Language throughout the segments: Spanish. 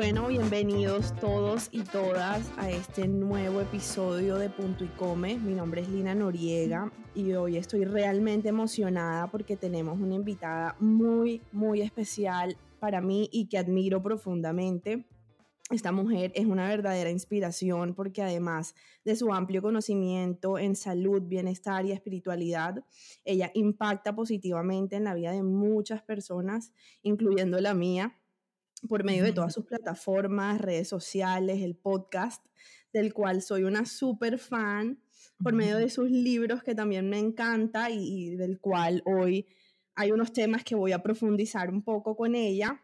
Bueno, bienvenidos todos y todas a este nuevo episodio de Punto y Come. Mi nombre es Lina Noriega y hoy estoy realmente emocionada porque tenemos una invitada muy, muy especial para mí y que admiro profundamente. Esta mujer es una verdadera inspiración porque además de su amplio conocimiento en salud, bienestar y espiritualidad, ella impacta positivamente en la vida de muchas personas, incluyendo la mía por medio de todas sus plataformas, redes sociales, el podcast, del cual soy una súper fan, por medio de sus libros que también me encanta y, del cual hoy hay unos temas que voy a profundizar un poco con ella.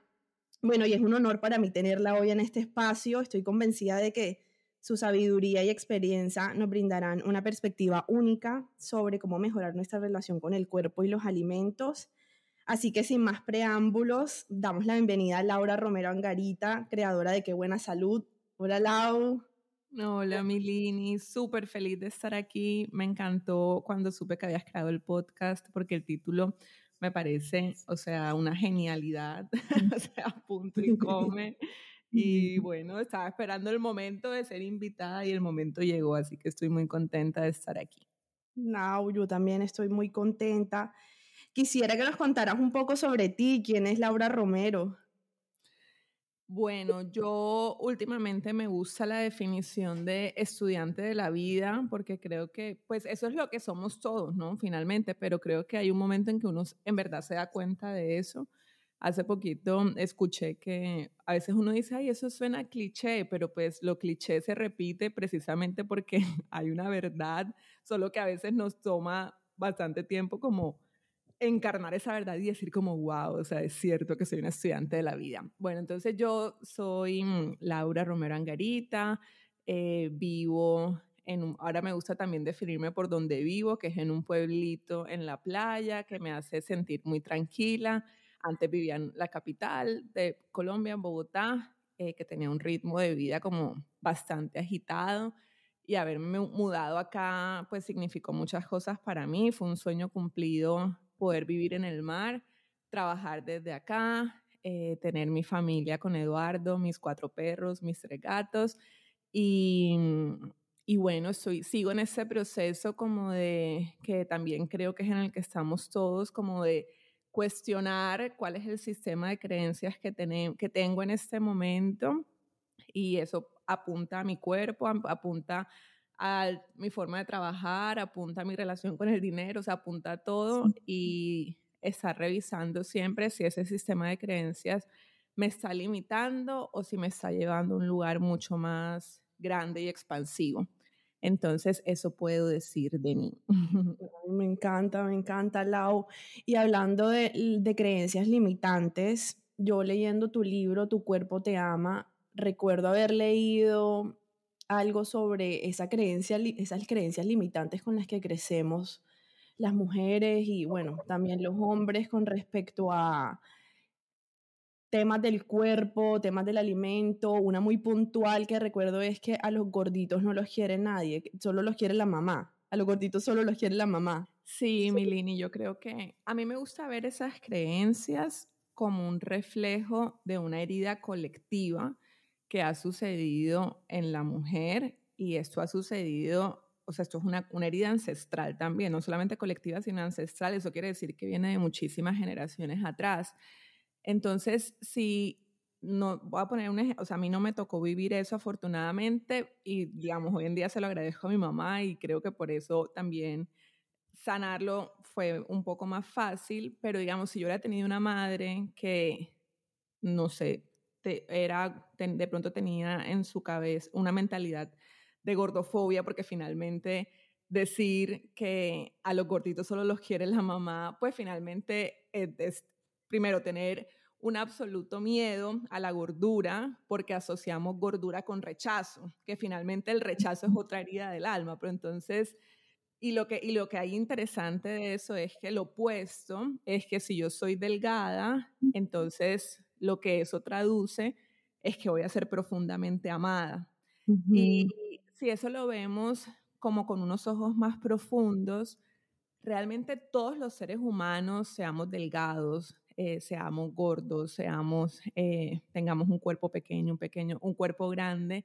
Bueno, y es un honor para mí tenerla hoy en este espacio. Estoy convencida de que su sabiduría y experiencia nos brindarán una perspectiva única sobre cómo mejorar nuestra relación con el cuerpo y los alimentos Así que sin más preámbulos, damos la bienvenida a Laura Romero Angarita, creadora de Qué Buena Salud. Hola Lau. Hola Milini, súper feliz de estar aquí. Me encantó cuando supe que habías creado el podcast porque el título me parece, o sea, una genialidad, o sea, punto y come. Y bueno, estaba esperando el momento de ser invitada y el momento llegó, así que estoy muy contenta de estar aquí. No, yo también estoy muy contenta. Quisiera que nos contaras un poco sobre ti, quién es Laura Romero. Bueno, yo últimamente me gusta la definición de estudiante de la vida porque creo que, pues eso es lo que somos todos, ¿no? Finalmente, pero creo que hay un momento en que uno en verdad se da cuenta de eso. Hace poquito escuché que a veces uno dice, ay, eso suena cliché, pero pues lo cliché se repite precisamente porque hay una verdad, solo que a veces nos toma bastante tiempo como encarnar esa verdad y decir como, wow, o sea, es cierto que soy una estudiante de la vida. Bueno, entonces yo soy mm, Laura Romero Angarita, eh, vivo en un, ahora me gusta también definirme por donde vivo, que es en un pueblito en la playa, que me hace sentir muy tranquila. Antes vivía en la capital de Colombia, en Bogotá, eh, que tenía un ritmo de vida como bastante agitado y haberme mudado acá pues significó muchas cosas para mí, fue un sueño cumplido poder vivir en el mar, trabajar desde acá, eh, tener mi familia con Eduardo, mis cuatro perros, mis tres gatos. Y, y bueno, estoy, sigo en ese proceso como de, que también creo que es en el que estamos todos, como de cuestionar cuál es el sistema de creencias que, que tengo en este momento. Y eso apunta a mi cuerpo, apunta a mi forma de trabajar, apunta a mi relación con el dinero, o sea, apunta a todo y estar revisando siempre si ese sistema de creencias me está limitando o si me está llevando a un lugar mucho más grande y expansivo. Entonces, eso puedo decir de mí. Me encanta, me encanta, Lau. Y hablando de, de creencias limitantes, yo leyendo tu libro, Tu cuerpo te ama, recuerdo haber leído algo sobre esa creencia, esas creencias limitantes con las que crecemos las mujeres y bueno, también los hombres con respecto a temas del cuerpo, temas del alimento. Una muy puntual que recuerdo es que a los gorditos no los quiere nadie, solo los quiere la mamá. A los gorditos solo los quiere la mamá. Sí, Milini, yo creo que a mí me gusta ver esas creencias como un reflejo de una herida colectiva que ha sucedido en la mujer y esto ha sucedido, o sea, esto es una, una, herida ancestral también, no solamente colectiva, sino ancestral, eso quiere decir que viene de muchísimas generaciones atrás. Entonces, si no, voy a poner un ejemplo, o sea, a mí no me tocó vivir eso afortunadamente y, digamos, hoy en día se lo agradezco a mi mamá y creo que por eso también sanarlo fue un poco más fácil, pero digamos, si yo hubiera tenido una madre que, no sé, era, de pronto tenía en su cabeza una mentalidad de gordofobia, porque finalmente decir que a los gorditos solo los quiere la mamá, pues finalmente es, primero tener un absoluto miedo a la gordura porque asociamos gordura con rechazo, que finalmente el rechazo es otra herida del alma, pero entonces, y lo que, y lo que hay interesante de eso es que lo opuesto es que si yo soy delgada, entonces lo que eso traduce es que voy a ser profundamente amada. Y si eso lo vemos como con unos ojos más profundos, realmente todos los seres humanos, seamos delgados, eh, seamos gordos, seamos, eh, tengamos un cuerpo pequeño, un pequeño, un cuerpo grande,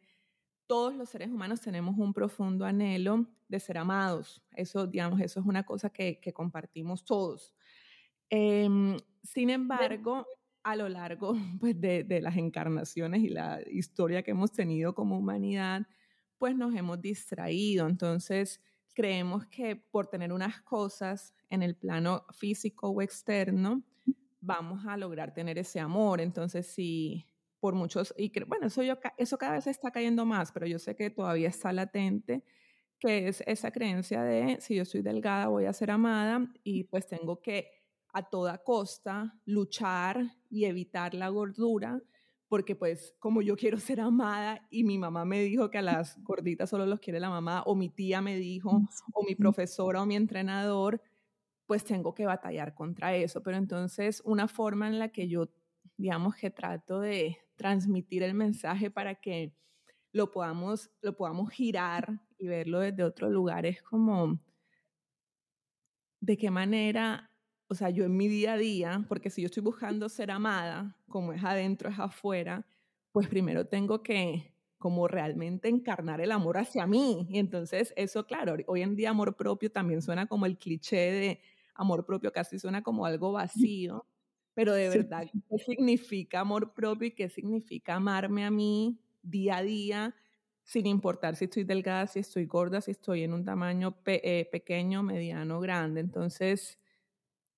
todos los seres humanos tenemos un profundo anhelo de ser amados. Eso, digamos, eso es una cosa que, que compartimos todos. Em, sin embargo, a lo largo pues, de, de, las encarnaciones y la historia que hemos tenido como humanidad, pues nos hemos distraído. Entonces, creemos que por tener unas cosas en el plano físico o externo, vamos a lograr tener ese amor. Entonces, si por muchos, y bueno, eso, yo, eso cada vez está cayendo más, pero yo sé que todavía está latente, que es esa creencia de si yo soy delgada voy a ser amada y pues tengo que a toda costa luchar y evitar la gordura porque pues como yo quiero ser amada y mi mamá me dijo que a las gorditas solo los quiere la mamá, o mi tía me dijo, o mi profesora o mi entrenador, pues tengo que batallar contra eso. Pero entonces una forma en la que yo, digamos que trato de transmitir el mensaje para que lo podamos, lo podamos girar y verlo desde otro lugar es como de qué manera o sea, yo en mi día a día, porque si yo estoy buscando ser amada, como es adentro, es afuera, pues primero tengo que como realmente encarnar el amor hacia mí. Y entonces eso, claro, hoy en día amor propio también suena como el cliché de amor propio, casi suena como algo vacío, pero de verdad, ¿qué significa amor propio y qué significa amarme a mí día a día? sin importar si estoy delgada, si estoy gorda, si estoy en un tamaño eh, pequeño, mediano, grande. Entonces,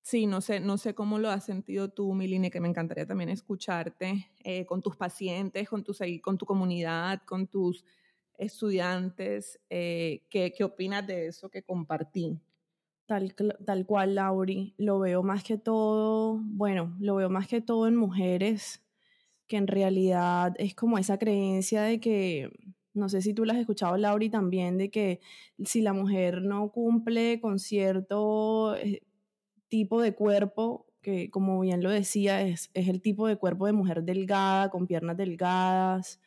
Sí, no sé, no sé cómo lo has sentido tú, Milini, que me encantaría también escucharte eh, con tus pacientes, con tu, con tu comunidad, con tus estudiantes. Eh, ¿qué, ¿qué, opinas de eso que compartí? Tal, tal cual, Lauri. Lo veo más que todo, bueno, lo veo más que todo en mujeres, que en realidad es como esa creencia de que, no sé si tú la has escuchado, Lauri, también, de que si la mujer no cumple con cierto eh, tipo de cuerpo que, como bien lo decía, es, es el tipo de cuerpo de mujer delgada, con piernas delgadas.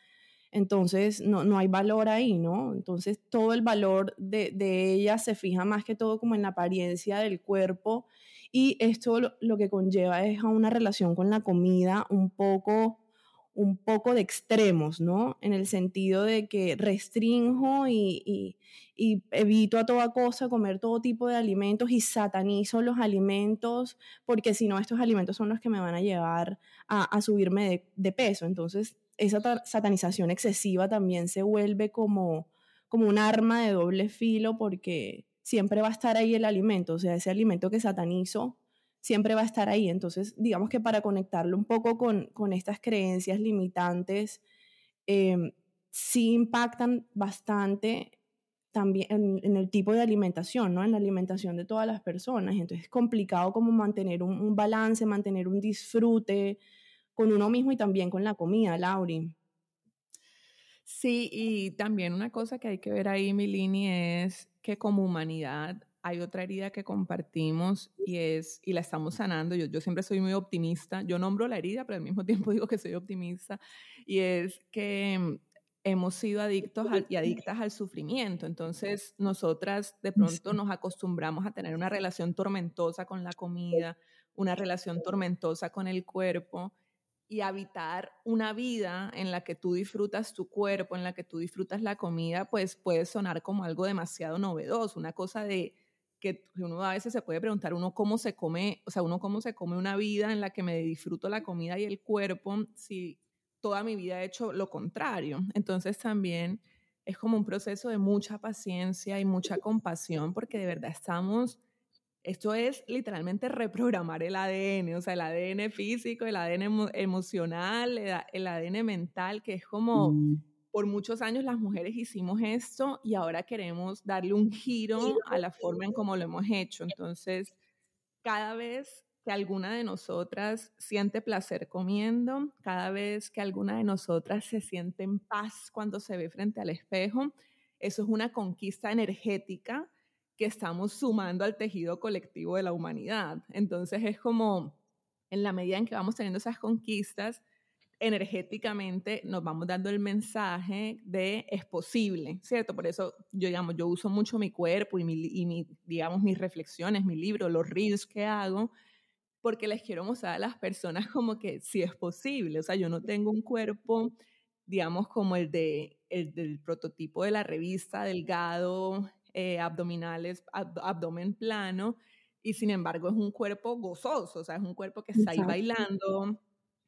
Entonces, no, no hay valor ahí, ¿no? Entonces, todo el valor de, de, ella se fija más que todo como en la apariencia del cuerpo y esto lo, lo que conlleva es a una relación con la comida un poco un poco de extremos, ¿no? En el sentido de que restringo y, evito a toda cosa comer todo tipo de alimentos y satanizo los alimentos porque si no estos alimentos son los que me van a llevar a, subirme de, peso. Entonces esa satanización excesiva también se vuelve como, como un arma de doble filo porque siempre va a estar ahí el alimento, o sea, ese alimento que satanizo siempre va a estar ahí. Entonces, digamos que para conectarlo un poco con, con estas creencias limitantes, eh, sí impactan bastante también en, el tipo de alimentación, ¿no? En la alimentación de todas las personas. Entonces es complicado como mantener un, un balance, mantener un disfrute con uno mismo y también con la comida, Lauri. Sí, y también una cosa que hay que ver ahí, Milini, es que como humanidad hay otra herida que compartimos y es y la estamos sanando. Yo, yo siempre soy muy optimista. Yo nombro la herida, pero al mismo tiempo digo que soy optimista. Y es que mm, hemos sido adictos y adictas al sufrimiento. Entonces, nosotras de pronto nos acostumbramos a tener una relación tormentosa con la comida, una relación tormentosa con el cuerpo y habitar una vida en la que tú disfrutas tu cuerpo, en la que tú disfrutas la comida, pues puede sonar como algo demasiado novedoso, una cosa de que uno a veces se puede preguntar uno cómo se come, o sea, uno cómo se come una vida en la que me disfruto la comida y el cuerpo si toda mi vida he hecho lo contrario. Entonces también es como un proceso de mucha paciencia y mucha compasión porque de verdad estamos, esto es literalmente reprogramar el ADN, o sea, el ADN físico, el ADN emocional, el ADN mental, que es como... Mm por muchos años las mujeres hicimos esto y ahora queremos darle un giro a la forma en cómo lo hemos hecho. Entonces, cada vez que alguna de nosotras siente placer comiendo, cada vez que alguna de nosotras se siente en paz cuando se ve frente al espejo, eso es una conquista energética que estamos sumando al tejido colectivo de la humanidad. Entonces es como, en la medida en que vamos teniendo esas conquistas, energéticamente nos vamos dando el mensaje de es posible, ¿cierto? Por eso yo, digamos, yo uso mucho mi cuerpo y, mi, digamos, mis reflexiones, mi libro, los reels que hago, porque les quiero mostrar a las personas como que sí es posible. O sea, yo no tengo un cuerpo, digamos, como el, de, el del prototipo de la revista, delgado, eh, abdominales, abdomen plano, y sin embargo es un cuerpo gozoso, o sea, es un cuerpo que está ahí bailando,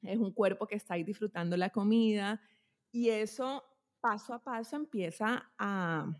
es un cuerpo que está ahí disfrutando la comida, y eso paso a paso empieza a,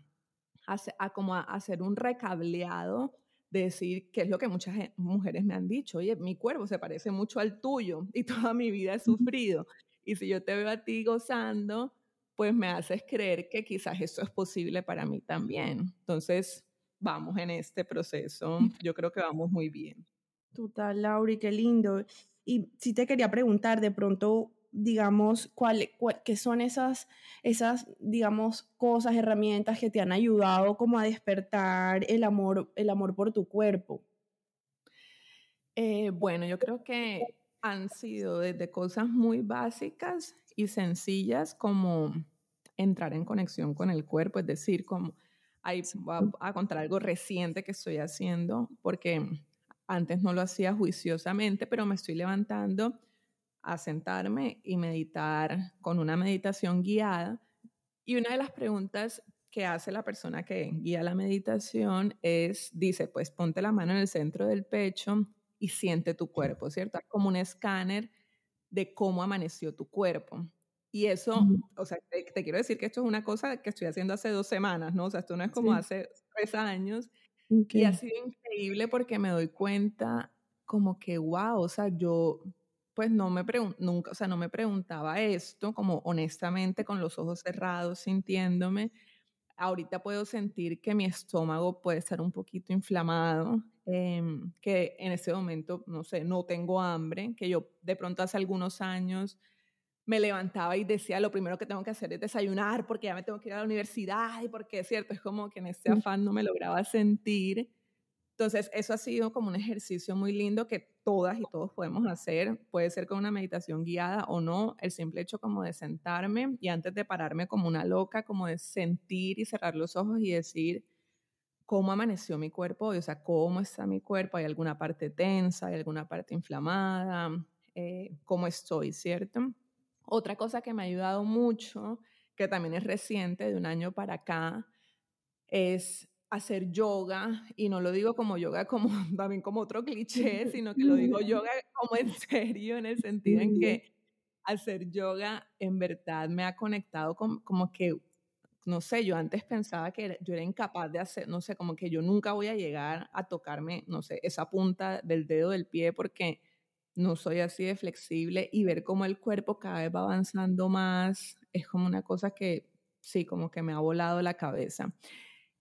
a, como a hacer un recableado de decir qué es lo que muchas mujeres me han dicho, oye, mi cuerpo se parece mucho al tuyo y toda mi vida he sufrido. Y si yo te veo a ti gozando, pues me haces creer que quizás eso es posible para mí también. Entonces, vamos en este proceso. Yo creo que vamos muy bien. Total, Lauri, qué lindo. Y si te quería preguntar, de pronto, digamos, cuál, qué son esas, esas, digamos, cosas, herramientas que te han ayudado como a despertar el amor, el amor por tu cuerpo. Eh, bueno, yo creo que han sido desde cosas muy básicas y sencillas como entrar en conexión con el cuerpo, es decir, como ahí voy a, contar algo reciente que estoy haciendo, porque antes no lo hacía juiciosamente, pero me estoy levantando a sentarme y meditar con una meditación guiada. Y una de las preguntas que hace la persona que guía la meditación es, dice, pues ponte la mano en el centro del pecho y siente tu cuerpo, ¿cierto? Como un escáner de cómo amaneció tu cuerpo. Y eso, o sea, te, quiero decir que esto es una cosa que estoy haciendo hace dos semanas, ¿no? O sea, esto no es como hace tres años. Y ha sido increíble porque me doy cuenta como que, wow, o sea, yo pues no me nunca, o sea, no me preguntaba esto como honestamente con los ojos cerrados, sintiéndome. Ahorita puedo sentir que mi estómago puede estar un poquito inflamado, em, que en ese momento, no sé, no tengo hambre, que yo de pronto hace algunos años me levantaba y decía, lo primero que tengo que hacer es desayunar porque ya me tengo que ir a la universidad y porque es cierto, es como que en este afán no me lograba sentir. Entonces, eso ha sido como un ejercicio muy lindo que todas y todos podemos hacer. Puede ser con una meditación guiada o no. El simple hecho como de sentarme y antes de pararme como una loca, como de sentir y cerrar los ojos y decir cómo amaneció mi cuerpo o sea, cómo está mi cuerpo. ¿Hay alguna parte tensa? ¿Hay alguna parte inflamada? Eh, ¿Cómo estoy? ¿Cierto? Otra cosa que me ha ayudado mucho, que también es reciente, de un año para acá, es hacer yoga, y no lo digo como yoga como también como otro cliché, sino que lo digo yoga como en serio, en el sentido en que hacer yoga en verdad me ha conectado con como que, no sé, yo antes pensaba que yo era incapaz de hacer, no sé, como que yo nunca voy a llegar a tocarme, no sé, esa punta del dedo del pie porque no soy así de flexible y ver cómo el cuerpo cada vez va avanzando más es como una cosa que sí, como que me ha volado la cabeza.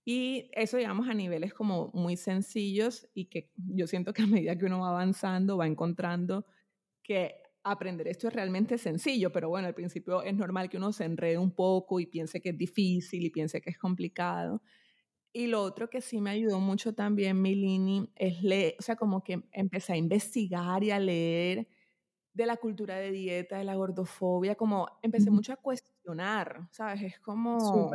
Y eso, digamos, a niveles como muy sencillos y que yo siento que a medida que uno va avanzando va encontrando que aprender esto es realmente sencillo, pero bueno, al principio es normal que uno se enrede un poco y piense que es difícil y piense que es complicado. Y lo otro que sí me ayudó mucho también, Milini, es leer, o sea, como que empecé a investigar y a leer de la cultura de dieta, de la gordofobia, como empecé mucho a cuestionar, ¿sabes? Es como,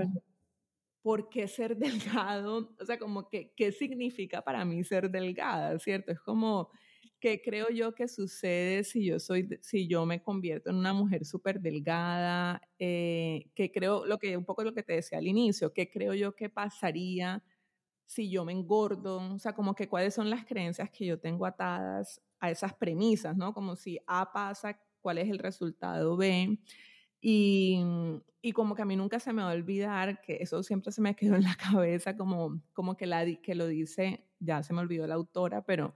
¿por qué ser delgado? O sea, como que, ¿qué significa para mí ser delgada, ¿cierto? Es como, ¿qué creo yo que sucede si yo soy, si yo me convierto en una mujer súper delgada? Eh, ¿Qué creo, lo que, un poco lo que te decía al inicio, ¿qué creo yo que pasaría si yo me engordo? O sea, como que cuáles son las creencias que yo tengo atadas a esas premisas, ¿no? Como si A pasa, ¿cuál es el resultado B? Y, y, como que a mí nunca se me va a olvidar, que eso siempre se me quedó en la cabeza, como, como que, la, que lo dice, ya se me olvidó la autora, pero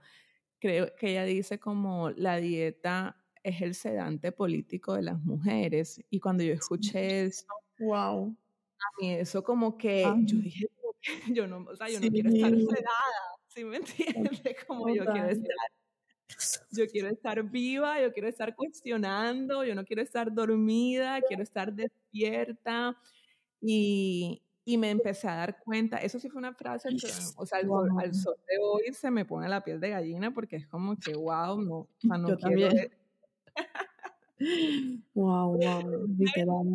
creo que ella dice como la dieta es el sedante político de las mujeres. Y cuando yo escuché eso, wow. a mí eso como que yo dije, yo no, o sea, yo no quiero estar sedada, ¿sí me entiendes? Como yo quiero estar Yo quiero estar viva, yo quiero estar cuestionando, yo no quiero estar dormida, quiero estar despierta. Y, y me empecé a dar cuenta, eso sí fue una frase que, o sea, al, sol de hoy se me pone la piel de gallina porque es como que, wow, no, o sea, no quiero... wow, wow, literal.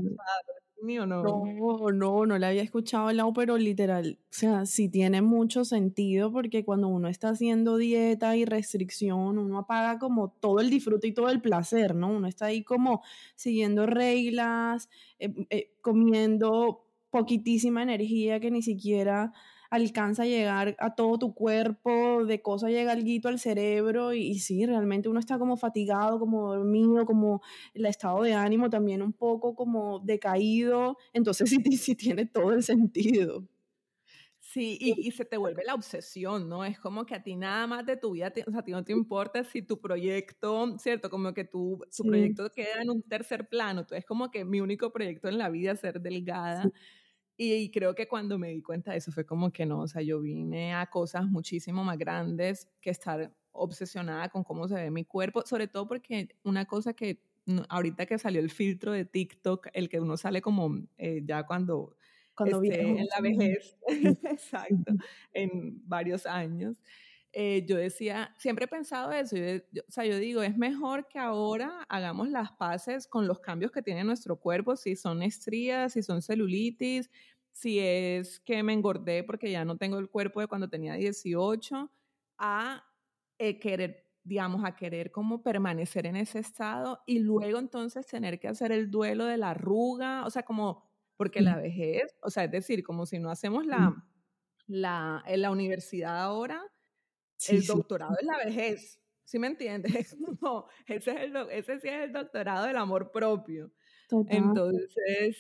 No. no, no, no le había escuchado lado, pero literal, o sea, sí tiene mucho sentido porque cuando uno está haciendo dieta y restricción, uno apaga como todo el disfrute y todo el placer, ¿no? Uno está ahí como siguiendo reglas, eh, eh, comiendo poquitísima energía que ni siquiera alcanza a llegar a todo tu cuerpo, de cosa llega algo al cerebro y, sí, realmente uno está como fatigado, como dormido, como el estado de ánimo también un poco como decaído, entonces sí, sí tiene todo el sentido. Sí, y, se te vuelve la obsesión, ¿no? Es como que a ti nada más de tu vida, o sea, a ti no te importa si tu proyecto, ¿cierto? Como que tu, su proyecto queda en un tercer plano, entonces es como que mi único proyecto en la vida es ser delgada. Y, creo que cuando me di cuenta de eso fue como que no, o sea, yo vine a cosas muchísimo más grandes que estar obsesionada con cómo se ve mi cuerpo, sobre todo porque una cosa que ahorita que salió el filtro de TikTok, el que uno sale como eh, ya cuando, cuando esté en la vejez, exacto, en varios años. Eh, yo decía, siempre he pensado eso, o sea, yo digo, es mejor que ahora hagamos las paces con los cambios que tiene nuestro cuerpo, si son estrías, si son celulitis, si es que me engordé porque ya no tengo el cuerpo de cuando tenía 18, a eh, querer, digamos, a querer como permanecer en ese estado y luego entonces tener que hacer el duelo de la arruga, o sea, como, porque la vejez, o sea, es decir, como si no hacemos la, la, en la universidad ahora, el doctorado es la vejez, ¿sí me entiendes? No, ese, es el, ese sí es el doctorado del amor propio. Entonces,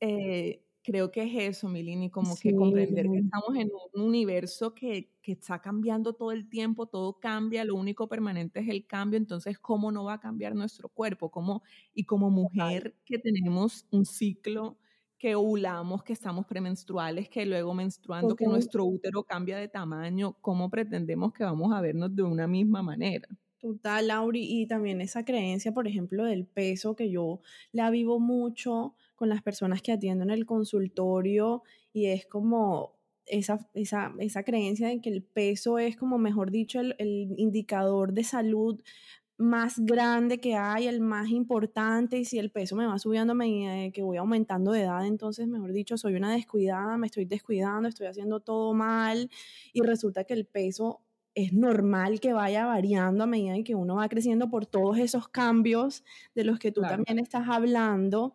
eh, creo que es eso, Milini, como que comprender que estamos en un universo que, que, está cambiando todo el tiempo, todo cambia, lo único permanente es el cambio, entonces, ¿cómo no va a cambiar nuestro cuerpo? ¿Cómo, y como mujer que tenemos un ciclo que ovulamos, que estamos premenstruales, que luego menstruando, que nuestro útero cambia de tamaño, ¿cómo pretendemos que vamos a vernos de una misma manera? Total, Lauri, y también esa creencia, por ejemplo, del peso que yo la vivo mucho con las personas que atiendo en el consultorio y es como esa, esa, esa creencia de que el peso es como, mejor dicho, el, el indicador de salud más grande que hay, el más importante, y si el peso me va subiendo a medida de que voy aumentando de edad, entonces, mejor dicho, soy una descuidada, me estoy descuidando, estoy haciendo todo mal, y resulta que el peso es normal que vaya variando a medida que uno va creciendo por todos esos cambios de los que tú también estás hablando.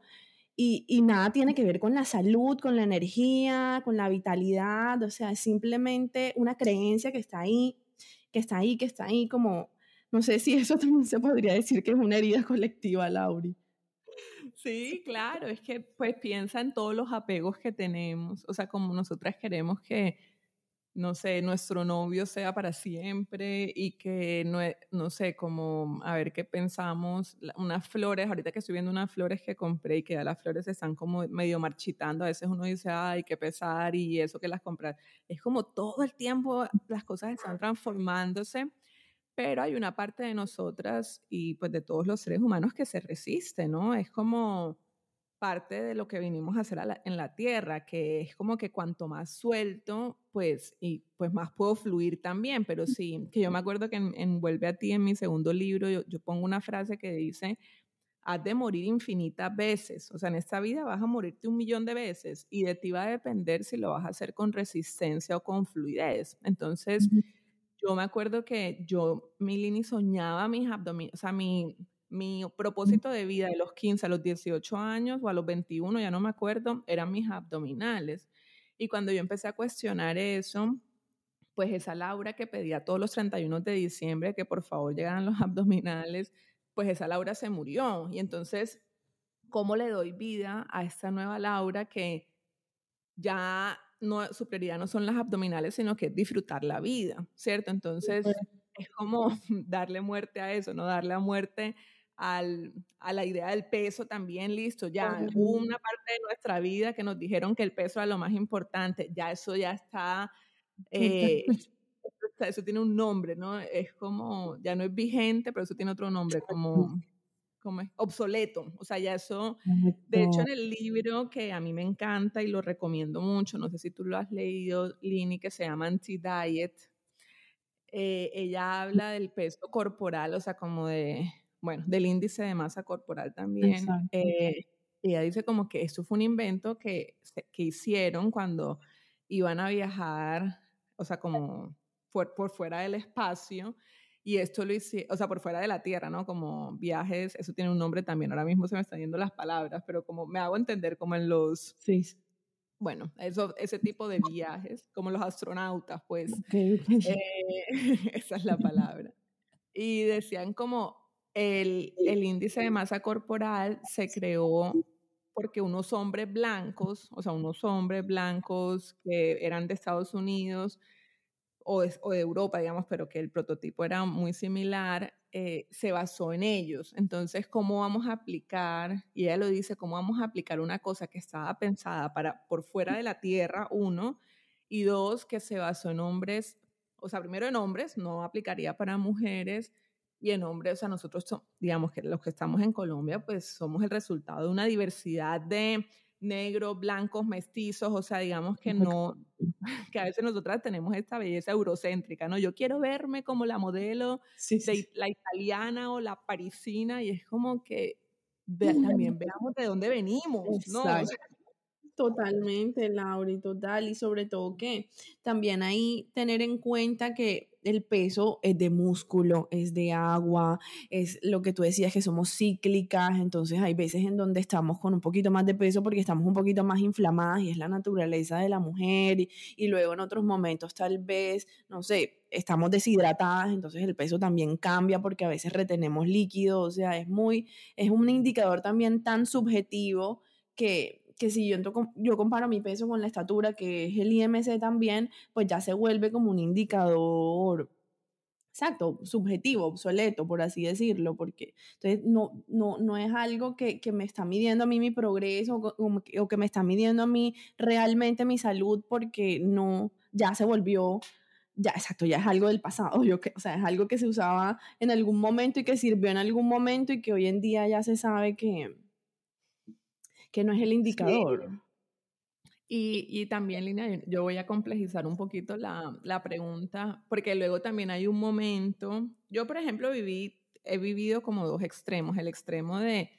Y, y, nada tiene que ver con la salud, con la energía, con la vitalidad, o sea, es simplemente una creencia que está ahí, que está ahí, que está ahí como no sé si eso también se podría decir que es una herida colectiva, Lauri. Sí, claro, es que pues piensa en todos los apegos que tenemos, o sea, como nosotras queremos que, no sé, nuestro novio sea para siempre y que, no, no sé, como, a ver qué pensamos, unas flores, ahorita que estoy viendo unas flores que compré y que ya las flores están como medio marchitando, a veces uno dice, ay, qué pesar y eso que las compras, es como todo el tiempo las cosas están transformándose pero hay una parte de nosotras y pues de todos los seres humanos que se resiste, ¿no? Es como parte de lo que vinimos a hacer en la tierra, que es como que cuanto más suelto, pues, y pues más puedo fluir también, pero sí, que yo me acuerdo que en, Vuelve a ti, en mi segundo libro, yo pongo una frase que dice, has de morir infinitas veces, o sea, en esta vida vas a morirte un millón de veces y de ti va a depender si lo vas a hacer con resistencia o con fluidez. Entonces, yo me acuerdo que yo, Milini, soñaba mis abdominales, o sea, mi, mi propósito de vida de los 15 a los 18 años o a los 21, ya no me acuerdo, eran mis abdominales. Y cuando yo empecé a cuestionar eso, pues esa Laura que pedía todos los 31 de diciembre que por favor llegaran los abdominales, pues esa Laura se murió. Y entonces, ¿cómo le doy vida a esta nueva Laura que ya no, su prioridad no son las abdominales, sino que es disfrutar la vida, ¿cierto? Entonces, es como darle muerte a eso, ¿no? Darle a muerte al, a la idea del peso también, listo, ya hubo una parte de nuestra vida que nos dijeron que el peso era lo más importante, ya eso ya está, eh, eso tiene un nombre, ¿no? Es como, ya no es vigente, pero eso tiene otro nombre, como, como es obsoleto. O sea, ya eso, de hecho, en el libro que a mí me encanta y lo recomiendo mucho, no sé si tú lo has leído, Lini, que se llama Anti-Diet, eh, ella habla del peso corporal, o sea, como de, bueno, del índice de masa corporal también. Eh, ella dice como que esto fue un invento que, que hicieron cuando iban a viajar, o sea, como por, por fuera del espacio, y esto lo hice, o sea, por fuera de la Tierra, ¿no? Como viajes, eso tiene un nombre también, ahora mismo se me están yendo las palabras, pero como me hago entender como en los... Sí. Bueno, eso, ese tipo de viajes, como los astronautas, pues. Eh, esa es la palabra. Y decían como el, el índice de masa corporal se creó porque unos hombres blancos, o sea, unos hombres blancos que eran de Estados Unidos o de, Europa, digamos, pero que el prototipo era muy similar, eh, se basó en ellos. Entonces, ¿cómo vamos a aplicar? Y ella lo dice, ¿cómo vamos a aplicar una cosa que estaba pensada para por fuera de la Tierra, uno, y dos, que se basó en hombres, o sea, primero en hombres, no aplicaría para mujeres, y en hombres, o sea, nosotros, digamos que los que estamos en Colombia, pues somos el resultado de una diversidad de negros, blancos, mestizos, o sea, digamos que no, que a veces nosotras tenemos esta belleza eurocéntrica, ¿no? Yo quiero verme como la modelo de la italiana o la parisina y es como que también veamos de dónde venimos, ¿no? Totalmente, Lauri, total. Y sobre todo que también hay tener en cuenta que el peso es de músculo, es de agua, es lo que tú decías que somos cíclicas, entonces hay veces en donde estamos con un poquito más de peso porque estamos un poquito más inflamadas y es la naturaleza de la mujer. Y, y luego en otros momentos tal vez, no sé, estamos deshidratadas, entonces el peso también cambia porque a veces retenemos líquido, o sea, es muy, es un indicador también tan subjetivo que que si yo, yo comparo mi peso con la estatura, que es el IMC también, pues ya se vuelve como un indicador, exacto, subjetivo, obsoleto, por así decirlo, porque entonces no, no, no es algo que, que me está midiendo a mí mi progreso o, o que me está midiendo a mí realmente mi salud, porque no, ya se volvió ya, exacto, ya es algo del pasado, yo que, o sea, es algo que se usaba en algún momento y que sirvió en algún momento y que hoy en día ya se sabe que, que no es el indicador. Y, y, también, Lina, yo voy a complejizar un poquito la, la, pregunta, porque luego también hay un momento, yo por ejemplo viví, he vivido como dos extremos, el extremo de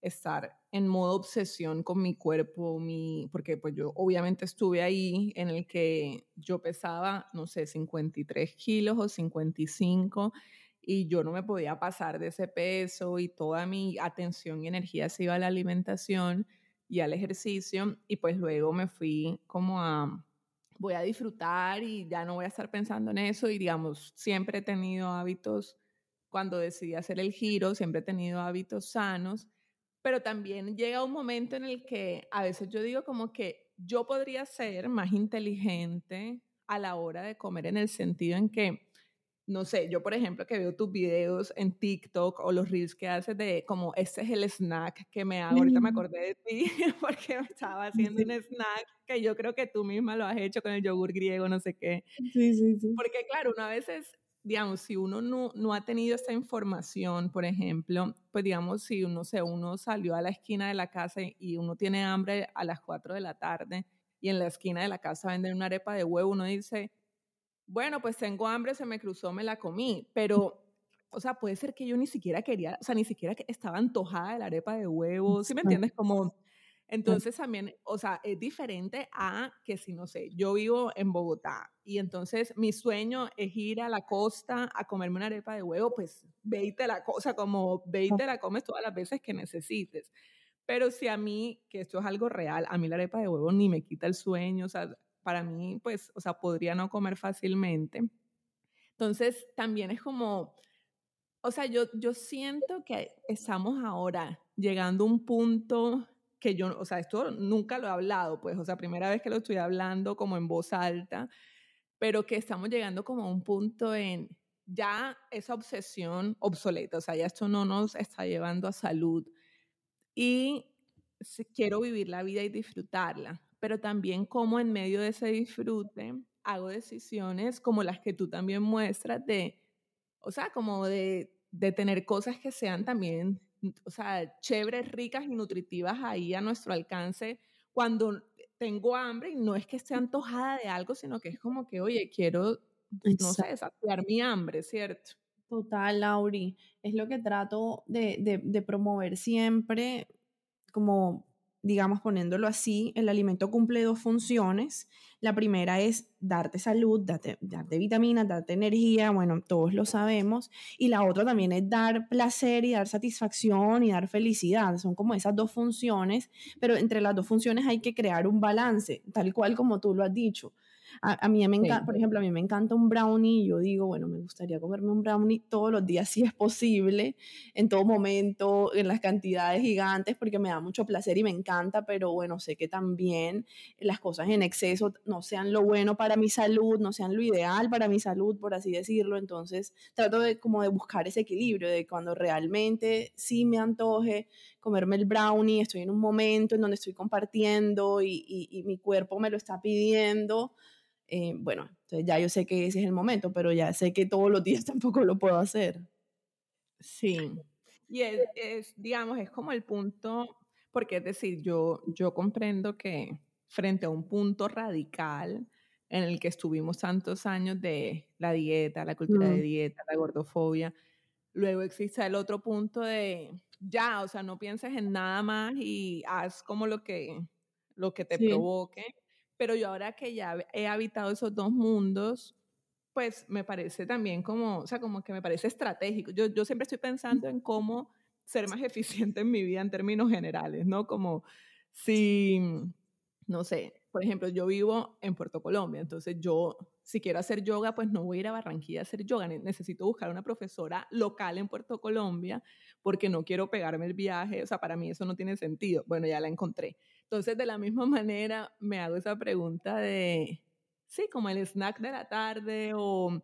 estar en modo obsesión con mi cuerpo, mi, porque pues yo obviamente estuve ahí en el que yo pesaba, no sé, 53 kilos o 55 y yo no me podía pasar de ese peso y toda mi atención y energía se iba a la alimentación y al ejercicio y pues luego me fui como a voy a disfrutar y ya no voy a estar pensando en eso y digamos siempre he tenido hábitos cuando decidí hacer el giro siempre he tenido hábitos sanos pero también llega un momento en el que a veces yo digo como que yo podría ser más inteligente a la hora de comer en el sentido en que no sé, yo por ejemplo que veo tus videos en TikTok o los reels que haces de como este es el snack que me hago, ahorita me acordé de ti porque me estaba haciendo un snack que yo creo que tú misma lo has hecho con el yogur griego, no sé qué. Sí, sí, sí. Porque claro, una vez es, digamos, si uno no, no ha tenido esta información, por ejemplo, pues digamos, si uno, se, uno salió a la esquina de la casa y uno tiene hambre a las 4 de la tarde y en la esquina de la casa venden una arepa de huevo, uno dice bueno, pues tengo hambre, se me cruzó, me la comí, pero, o sea, puede ser que yo ni siquiera quería, o sea, ni siquiera estaba antojada de la arepa de huevo, ¿sí me entiendes? Como, entonces también, o sea, es diferente a que si, no sé, yo vivo en Bogotá y entonces mi sueño es ir a la costa a comerme una arepa de huevo, pues veite la cosa, como veite la comes todas las veces que necesites. Pero si a mí, que esto es algo real, a mí la arepa de huevo ni me quita el sueño, o sea, para mí, pues, o sea, podría no comer fácilmente. Entonces, también es como, o sea, yo, yo siento que estamos ahora llegando a un punto que yo, o sea, esto nunca lo he hablado, pues, o sea, primera vez que lo estoy hablando como en voz alta, pero que estamos llegando como a un punto en ya esa obsesión obsoleta, o sea, ya esto no nos está llevando a salud y quiero vivir la vida y disfrutarla pero también cómo en medio de ese disfrute hago decisiones como las que tú también muestras de, o sea, como de, de tener cosas que sean también, o sea, chéveres, ricas y nutritivas ahí a nuestro alcance cuando tengo hambre y no es que esté antojada de algo, sino que es como que, oye, quiero, no sé, saciar mi hambre, ¿cierto? Total, Lauri. Es lo que trato de, de, de promover siempre, como digamos poniéndolo así, el alimento cumple dos funciones. La primera es darte salud, darte, darte vitaminas, darte energía, bueno, todos lo sabemos. Y la otra también es dar placer y dar satisfacción y dar felicidad. Son como esas dos funciones, pero entre las dos funciones hay que crear un balance, tal cual como tú lo has dicho. A, mí me encanta, por ejemplo, a mí me encanta un brownie y yo digo, bueno, me gustaría comerme un brownie todos los días si es posible, en todo momento, en las cantidades gigantes, porque me da mucho placer y me encanta, pero bueno, sé que también las cosas en exceso no sean lo bueno para mi salud, no sean lo ideal para mi salud, por así decirlo. Entonces, trato de como de buscar ese equilibrio de cuando realmente sí me antoje comerme el brownie, estoy en un momento en donde estoy compartiendo y, y mi cuerpo me lo está pidiendo eh, bueno, ya yo sé que ese es el momento, pero ya sé que todos los días tampoco lo puedo hacer. Sí, y es, digamos, es como el punto, porque es decir, yo, yo comprendo que frente a un punto radical en el que estuvimos tantos años de la dieta, la cultura de mm. dieta, la gordofobia, luego existe el otro punto de ya, o sea, no pienses en nada más y haz como lo que, lo que te provoque pero yo ahora que ya he habitado esos dos mundos, pues me parece también como, o sea, como que me parece estratégico. Yo, yo siempre estoy pensando en cómo ser más eficiente en mi vida en términos generales, ¿no? Como si, no sé, por ejemplo, yo vivo en Puerto Colombia, entonces yo, si quiero hacer yoga, pues no voy a ir a Barranquilla a hacer yoga, necesito buscar una profesora local en Puerto Colombia porque no quiero pegarme el viaje, o sea, para mí eso no tiene sentido. Bueno, ya la encontré. Entonces, de la misma manera, me hago esa pregunta de, sí, como el snack de la tarde o,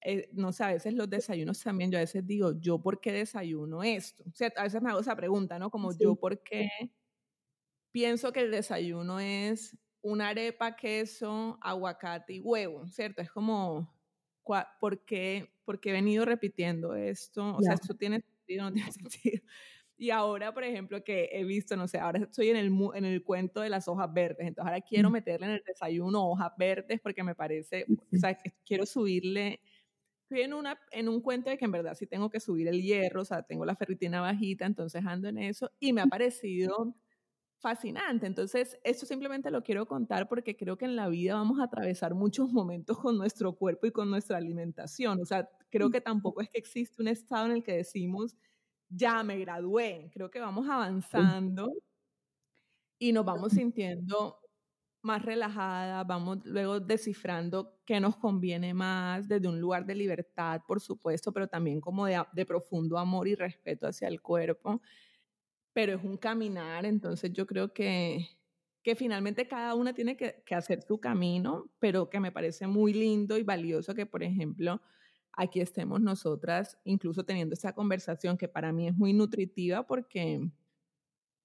eh, no sé, a veces los desayunos también, yo a veces digo, ¿yo por qué desayuno esto? O sea, a veces me hago esa pregunta, ¿no? Como yo por qué pienso que el desayuno es una arepa, queso, aguacate y huevo, ¿cierto? Es como, ¿por qué, he venido repitiendo esto? O sea, esto tiene sentido, no tiene sentido. Y ahora, por ejemplo, que he visto, no sé, ahora estoy en el, en el cuento de las hojas verdes, entonces ahora quiero meterle en el desayuno hojas verdes porque me parece, o sea, quiero subirle, estoy en, una, en un cuento de que en verdad sí tengo que subir el hierro, o sea, tengo la ferritina bajita, entonces ando en eso y me ha parecido fascinante. Entonces, esto simplemente lo quiero contar porque creo que en la vida vamos a atravesar muchos momentos con nuestro cuerpo y con nuestra alimentación. O sea, creo que tampoco es que existe un estado en el que decimos, ya me gradué. Creo que vamos avanzando y nos vamos sintiendo más relajadas, vamos luego descifrando qué nos conviene más desde un lugar de libertad, por supuesto, pero también como de, de profundo amor y respeto hacia el cuerpo. Pero es un caminar, entonces yo creo que, que finalmente cada una tiene que, que hacer su camino, pero que me parece muy lindo y valioso que, por ejemplo, aquí estemos nosotras incluso teniendo esta conversación que para mí es muy nutritiva porque,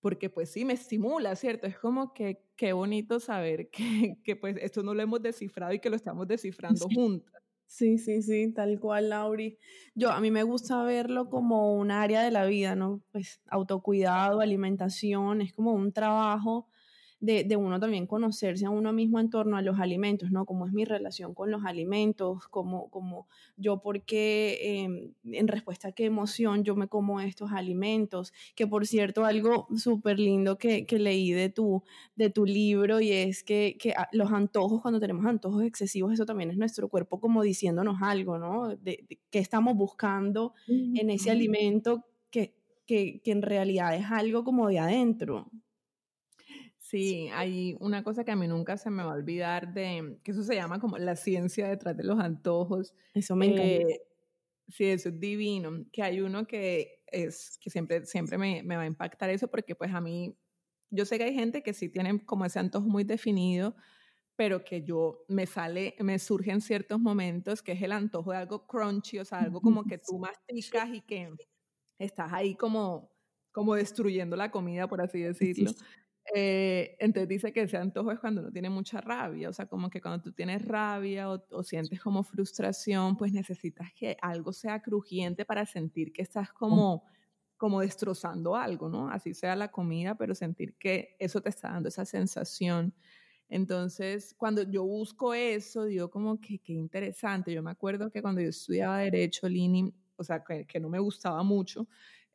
porque pues sí, me estimula, ¿cierto? Es como que qué bonito saber que, que pues esto no lo hemos descifrado y que lo estamos descifrando juntas. Sí, sí, sí, tal cual, Lauri. Yo, a mí me gusta verlo como un área de la vida, ¿no? Pues autocuidado, alimentación, es como un trabajo de, uno también conocerse a uno mismo en torno a los alimentos, ¿no? Cómo es mi relación con los alimentos, cómo, cómo yo, por qué, em, en respuesta a qué emoción yo me como estos alimentos, que por cierto, algo súper lindo que, que, leí de tu, de tu libro y es que, que, los antojos, cuando tenemos antojos excesivos, eso también es nuestro cuerpo como diciéndonos algo, ¿no? De, qué estamos buscando en ese alimento que, que, que en realidad es algo como de adentro. Sí, hay una cosa que a mí nunca se me va a olvidar de, que eso se llama como la ciencia detrás de los antojos. Eso me encanta. Eh, sí, eso es divino. Que hay uno que es, que siempre, siempre me, me, va a impactar eso porque pues a mí, yo sé que hay gente que sí tiene como ese antojo muy definido, pero que yo me sale, me surge en ciertos momentos que es el antojo de algo crunchy, o sea, algo como que tú masticas y que estás ahí como, como destruyendo la comida, por así decirlo. Eh, entonces dice que ese antojo es cuando uno tiene mucha rabia, o sea, como que cuando tú tienes rabia o, o, sientes como frustración, pues necesitas que algo sea crujiente para sentir que estás como, como destrozando algo, ¿no? Así sea la comida, pero sentir que eso te está dando esa sensación. Entonces, cuando yo busco eso, digo como que qué interesante. Yo me acuerdo que cuando yo estudiaba Derecho, Lini, o sea, que, que no me gustaba mucho,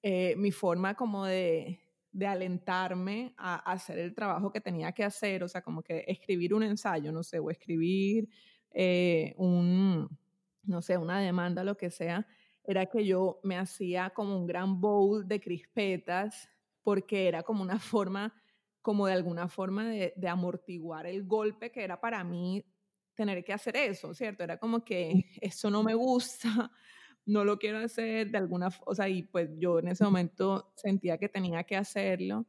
eh, mi forma como de, de alentarme a, hacer el trabajo que tenía que hacer, o sea, como que escribir un ensayo, no sé, o escribir eh, un, no sé, una demanda, lo que sea, era que yo me hacía como un gran bowl de crispetas porque era como una forma como de alguna forma de, de, amortiguar el golpe que era para mí tener que hacer eso, ¿cierto? Era como que eso no me gusta, no lo quiero hacer de alguna, o sea, y pues yo en ese momento sentía que tenía que hacerlo.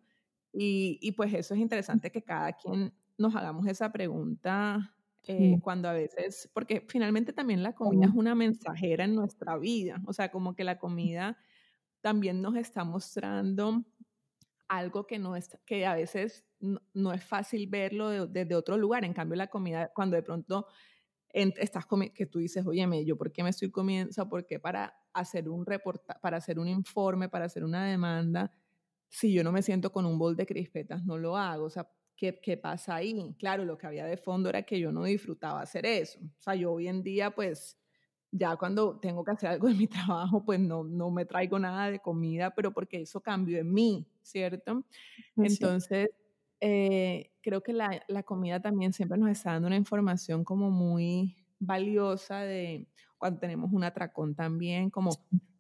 Y, y pues eso es interesante que cada quien nos hagamos esa pregunta eh, cuando a veces, porque finalmente también la comida es una mensajera en nuestra vida, o sea, como que la comida también nos está mostrando algo que, no es, que a veces no, es fácil verlo desde otro lugar. En cambio, la comida, cuando de pronto estás comiendo, que tú dices, oye, yo por qué me estoy comiendo, o sea, por qué para hacer un reporta para hacer un informe, para hacer una demanda, si yo no me siento con un bol de crispetas, no lo hago. O sea, ¿qué, ¿qué pasa ahí? Claro, lo que había de fondo era que yo no disfrutaba hacer eso. O sea, yo hoy en día, pues, ya cuando tengo que hacer algo de mi trabajo, pues no, no me traigo nada de comida, pero porque eso cambió en mí, ¿cierto? Entonces, eh, creo que la, la, comida también siempre nos está dando una información como muy valiosa de cuando tenemos un atracón también, como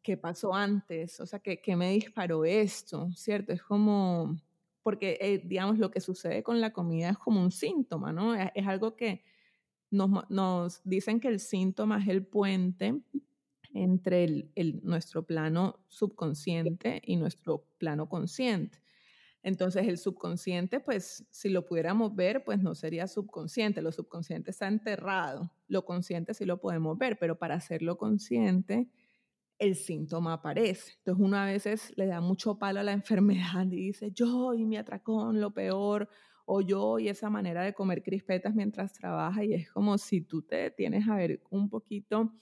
qué pasó antes, o sea, qué, qué me disparó esto, ¿cierto? Es como, porque eh, digamos lo que sucede con la comida es como un síntoma, ¿no? Es, es algo que nos, nos, dicen que el síntoma es el puente entre el, el, nuestro plano subconsciente y nuestro plano consciente. Entonces el subconsciente, pues si lo pudiéramos ver, pues no sería subconsciente. Lo subconsciente está enterrado. Lo consciente sí lo podemos ver, pero para hacerlo consciente, el síntoma aparece. Entonces uno a veces le da mucho palo a la enfermedad y dice, yo y mi atracón, lo peor, o yo y esa manera de comer crispetas mientras trabaja y es como si tú te tienes a ver un poquito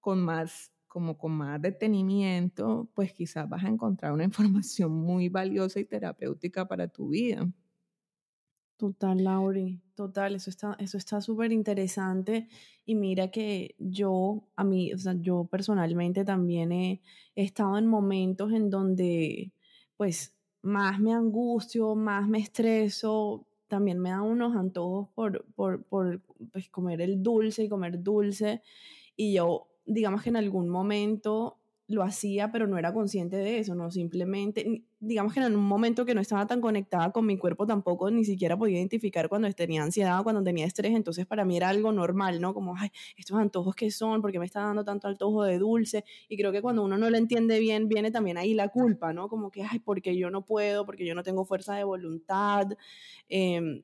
con más como con más detenimiento, pues quizás vas a encontrar una información muy valiosa y terapéutica para tu vida. Total, Lauri, total, eso está eso está súper interesante y mira que yo a mí, o sea, yo personalmente también he, he, estado en momentos en donde pues más me angustio, más me estreso, también me dan unos antojos por, por, por pues, comer el dulce y comer dulce y yo digamos que en algún momento lo hacía, pero no era consciente de eso, no simplemente, digamos que en un momento que no estaba tan conectada con mi cuerpo tampoco ni siquiera podía identificar cuando tenía ansiedad cuando tenía estrés, entonces para mí era algo normal, ¿no? Como, ay, estos antojos que son, porque me está dando tanto antojo de dulce, y creo que cuando uno no lo entiende bien, viene también ahí la culpa, ¿no? Como que, ay, porque yo no puedo, porque yo no tengo fuerza de voluntad, eh,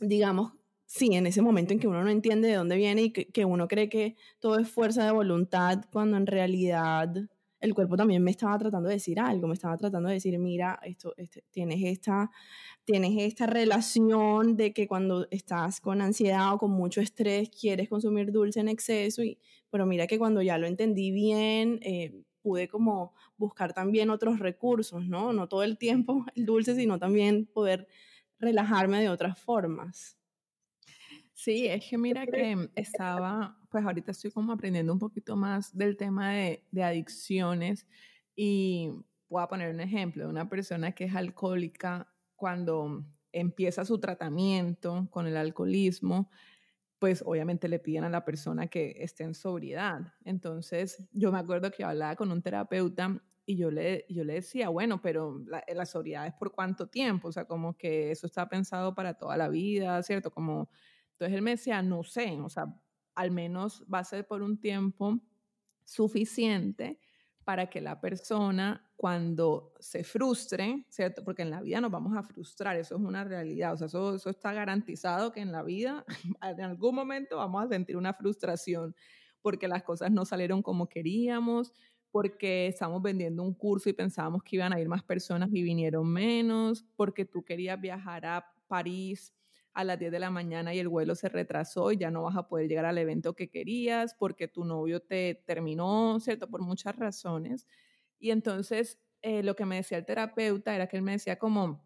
digamos, sí, en ese momento en que uno no entiende de dónde viene y que, uno cree que todo es fuerza de voluntad, cuando en realidad el cuerpo también me estaba tratando de decir algo, me estaba tratando de decir, mira, esto, este, tienes, esta, tienes esta relación de que cuando estás con ansiedad o con mucho estrés quieres consumir dulce en exceso, y, pero mira que cuando ya lo entendí bien, eh, pude como buscar también otros recursos, ¿no? No todo el tiempo el dulce, sino también poder relajarme de otras formas. Sí, es que mira que estaba, pues ahorita estoy como aprendiendo un poquito más del tema de, de adicciones y voy a poner un ejemplo de una persona que es alcohólica cuando empieza su tratamiento con el alcoholismo, pues obviamente le piden a la persona que esté en sobriedad. Entonces, yo me acuerdo que hablaba con un terapeuta y yo le, yo le decía, bueno, pero la, la, sobriedad es por cuánto tiempo, o sea, como que eso está pensado para toda la vida, ¿cierto? Como entonces él me decía, no sé, o sea, al menos va a ser por un tiempo suficiente para que la persona cuando se frustre, ¿cierto? Porque en la vida nos vamos a frustrar, eso es una realidad, o sea, eso, eso está garantizado que en la vida en algún momento vamos a sentir una frustración porque las cosas no salieron como queríamos, porque estamos vendiendo un curso y pensábamos que iban a ir más personas y vinieron menos, porque tú querías viajar a París a las 10 de la mañana y el vuelo se retrasó y ya no vas a poder llegar al evento que querías, porque tu novio te terminó, ¿cierto? Por muchas razones. Y entonces eh, lo que me decía el terapeuta era que él me decía como,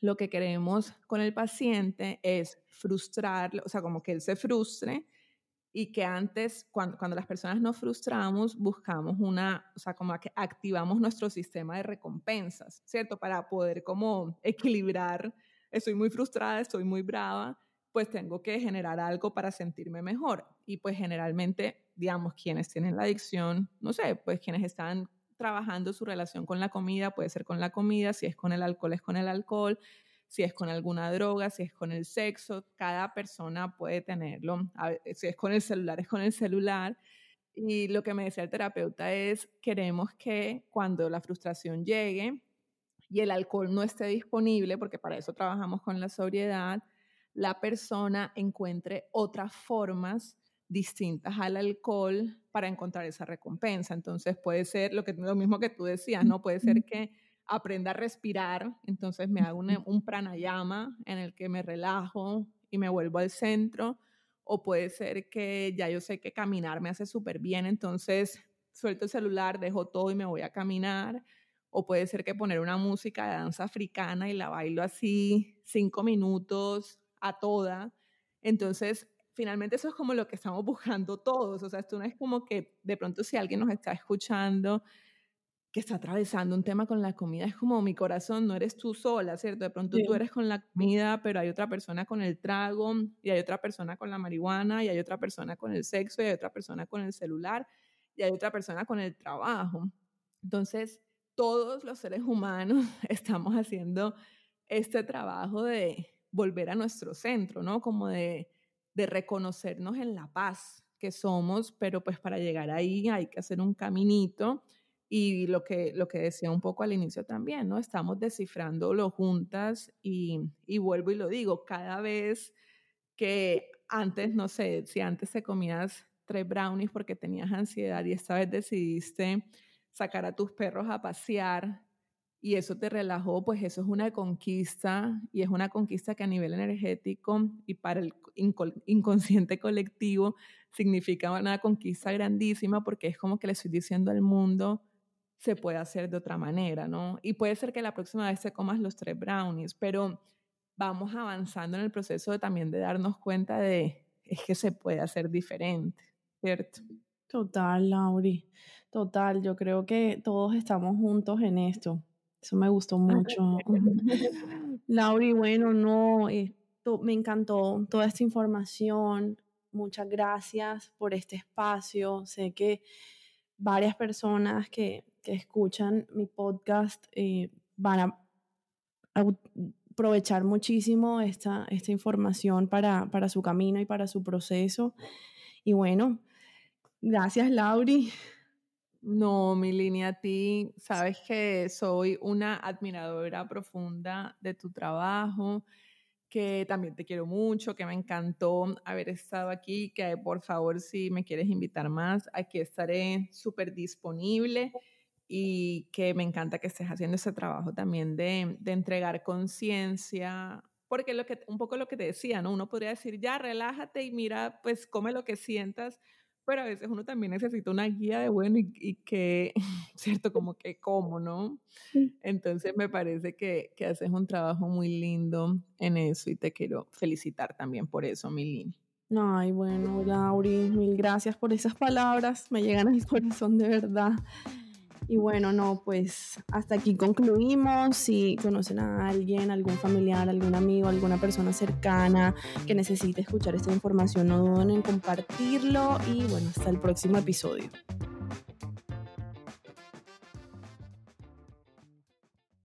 lo que queremos con el paciente es frustrarlo, o sea, como que él se frustre y que antes, cuando, cuando las personas nos frustramos, buscamos una, o sea, como que activamos nuestro sistema de recompensas, ¿cierto? Para poder como equilibrar, estoy muy frustrada, estoy muy brava, pues tengo que generar algo para sentirme mejor. Y pues generalmente, digamos, quienes tienen la adicción, no sé, pues quienes están trabajando su relación con la comida, puede ser con la comida, si es con el alcohol, es con el alcohol, si es con alguna droga, si es con el sexo, cada persona puede tenerlo, si es con el celular, es con el celular. Y lo que me decía el terapeuta es, queremos que cuando la frustración llegue y el alcohol no esté disponible, porque para eso trabajamos con la sobriedad, la persona encuentre otras formas distintas al alcohol para encontrar esa recompensa. Entonces puede ser lo, que, lo mismo que tú decías, ¿no? Puede ser que aprenda a respirar, entonces me hago un pranayama en el que me relajo y me vuelvo al centro, o puede ser que ya yo sé que caminar me hace súper bien, entonces suelto el celular, dejo todo y me voy a caminar, o puede ser que poner una música de danza africana y la bailo así cinco minutos a toda. Entonces, finalmente eso es como lo que estamos buscando todos. O sea, esto no es como que de pronto si alguien nos está escuchando que está atravesando un tema con la comida, es como mi corazón, no eres tú sola, ¿cierto? De pronto tú eres con la comida, pero hay otra persona con el trago, y hay otra persona con la marihuana, y hay otra persona con el sexo, y hay otra persona con el celular, y hay otra persona con el trabajo. Entonces, todos los seres humanos estamos haciendo este trabajo de volver a nuestro centro, ¿no? Como de de reconocernos en la paz que somos, pero pues para llegar ahí hay que hacer un caminito y lo que, lo que decía un poco al inicio también, ¿no? Estamos descifrándolo juntas y, y vuelvo y lo digo, cada vez que antes, no sé, si antes te comías tres brownies porque tenías ansiedad y esta vez decidiste sacar a tus perros a pasear y eso te relajó, pues eso es una conquista y es una conquista que a nivel energético y para el inconsciente colectivo significa una conquista grandísima porque es como que le estoy diciendo al mundo se puede hacer de otra manera, ¿no? Y puede ser que la próxima vez te comas los tres brownies, pero vamos avanzando en el proceso de también de darnos cuenta de es que se puede hacer diferente, ¿cierto? Total, Lauri. Total, yo creo que todos estamos juntos en esto. Eso me gustó mucho. Lauri, bueno, no, me encantó toda esta información. Muchas gracias por este espacio. Sé que varias personas que, que escuchan mi podcast eh, van a aprovechar muchísimo esta, esta información para, para su camino y para su proceso. Y bueno, gracias, Lauri. No, mi línea a ti, sabes que soy una admiradora profunda de tu trabajo, que también te quiero mucho, que me encantó haber estado aquí, que por favor si me quieres invitar más, aquí estaré súper disponible y que me encanta que estés haciendo ese trabajo también de, de entregar conciencia, porque lo que, un poco lo que te decía, ¿no? Uno podría decir, ya relájate y mira, pues come lo que sientas, pero a veces uno también necesita una guía de bueno y, que, ¿cierto? Como que cómo, ¿no? Entonces me parece que, que, haces un trabajo muy lindo en eso y te quiero felicitar también por eso, Milini. Ay, bueno, Lauri, mil gracias por esas palabras, me llegan al corazón de verdad. Y bueno, no, pues hasta aquí concluimos. Si conocen a alguien, algún familiar, algún amigo, alguna persona cercana que necesite escuchar esta información, no duden en compartirlo. Y bueno, hasta el próximo episodio.